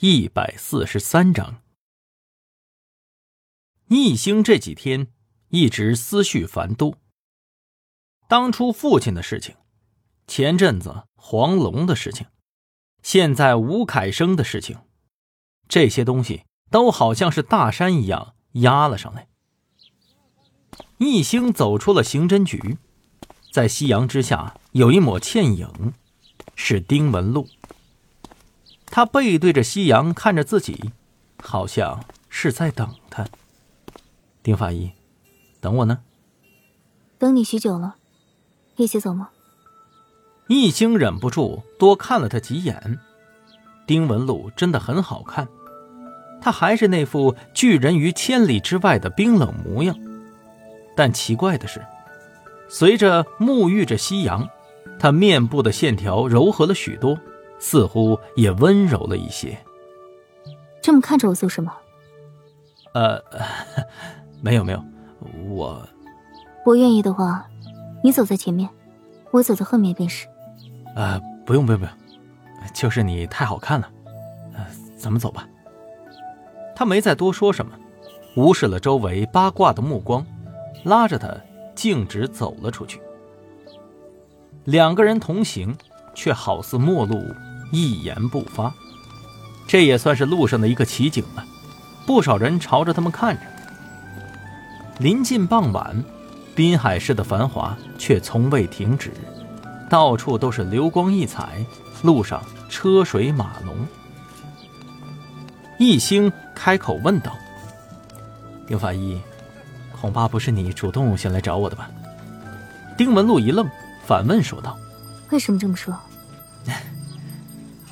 一百四十三章。逆星这几天一直思绪繁多。当初父亲的事情，前阵子黄龙的事情，现在吴凯生的事情，这些东西都好像是大山一样压了上来。易兴走出了刑侦局，在夕阳之下有一抹倩影，是丁文璐。他背对着夕阳看着自己，好像是在等他。丁法医，等我呢。等你许久了，一起走吗？易经忍不住多看了他几眼。丁文璐真的很好看，他还是那副拒人于千里之外的冰冷模样。但奇怪的是，随着沐浴着夕阳，他面部的线条柔和了许多。似乎也温柔了一些。这么看着我做什么？呃，没有没有，我……我愿意的话，你走在前面，我走在后面便是。呃，不用不用不用，就是你太好看了。呃，咱们走吧。他没再多说什么，无视了周围八卦的目光，拉着他径直走了出去。两个人同行，却好似陌路。一言不发，这也算是路上的一个奇景了。不少人朝着他们看着。临近傍晚，滨海市的繁华却从未停止，到处都是流光溢彩，路上车水马龙。易星开口问道：“丁法医，恐怕不是你主动先来找我的吧？”丁文璐一愣，反问说道：“为什么这么说？”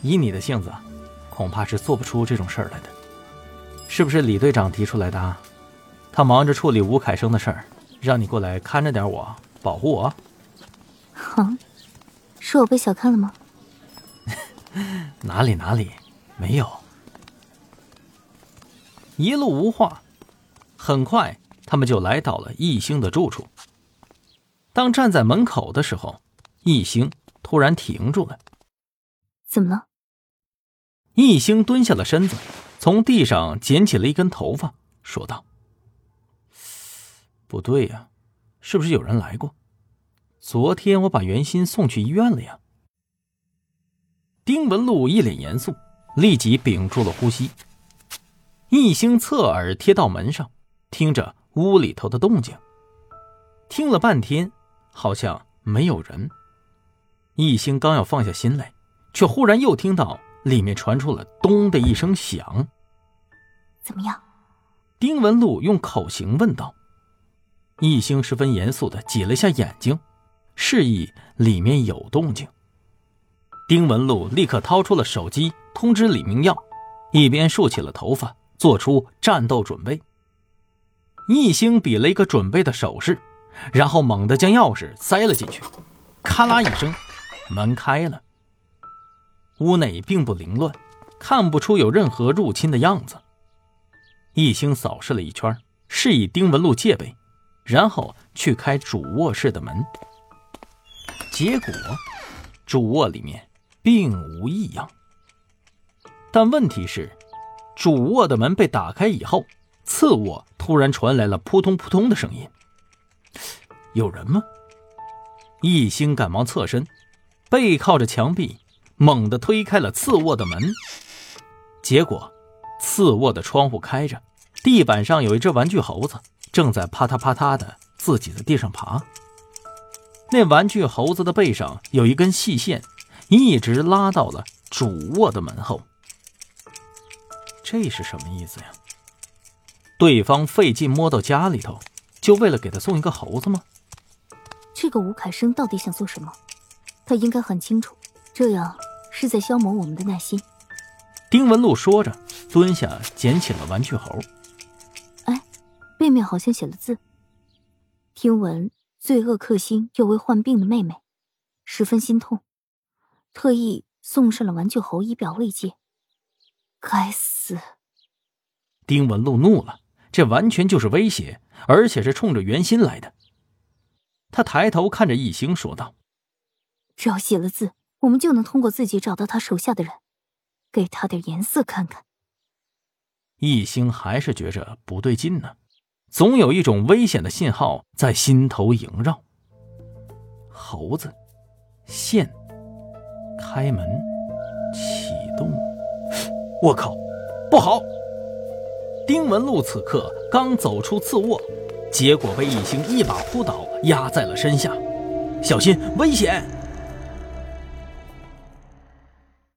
以你的性子，恐怕是做不出这种事儿来的。是不是李队长提出来的？他忙着处理吴凯生的事儿，让你过来看着点我，保护我。哼，是我被小看了吗？哪里哪里，没有。一路无话，很快他们就来到了易星的住处。当站在门口的时候，易星突然停住了。怎么了？易兴蹲下了身子，从地上捡起了一根头发，说道：“不对呀，是不是有人来过？昨天我把袁鑫送去医院了呀。”丁文璐一脸严肃，立即屏住了呼吸。易兴侧耳贴到门上，听着屋里头的动静，听了半天，好像没有人。易兴刚要放下心来。却忽然又听到里面传出了“咚”的一声响。怎么样？丁文璐用口型问道。易星十分严肃的挤了一下眼睛，示意里面有动静。丁文璐立刻掏出了手机，通知李明耀，一边竖起了头发，做出战斗准备。易星比了一个准备的手势，然后猛地将钥匙塞了进去，咔啦一声，门开了。屋内并不凌乱，看不出有任何入侵的样子。一星扫视了一圈，示意丁文璐戒备，然后去开主卧室的门。结果，主卧里面并无异样。但问题是，主卧的门被打开以后，次卧突然传来了扑通扑通的声音。有人吗？易兴赶忙侧身，背靠着墙壁。猛地推开了次卧的门，结果次卧的窗户开着，地板上有一只玩具猴子正在啪嗒啪嗒的自己的地上爬。那玩具猴子的背上有一根细线，一直拉到了主卧的门后。这是什么意思呀？对方费劲摸到家里头，就为了给他送一个猴子吗？这个吴凯生到底想做什么？他应该很清楚，这样。是在消磨我们的耐心。丁文璐说着，蹲下捡起了玩具猴。哎，背面好像写了字。听闻罪恶克星又为患病的妹妹，十分心痛，特意送上了玩具猴以表慰藉。该死！丁文璐怒了，这完全就是威胁，而且是冲着袁心来的。他抬头看着易星说道：“只要写了字。”我们就能通过自己找到他手下的人，给他点颜色看看。易星还是觉着不对劲呢，总有一种危险的信号在心头萦绕。猴子，线，开门，启动。我靠，不好！丁文璐此刻刚走出次卧，结果被一星一把扑倒，压在了身下。小心，危险！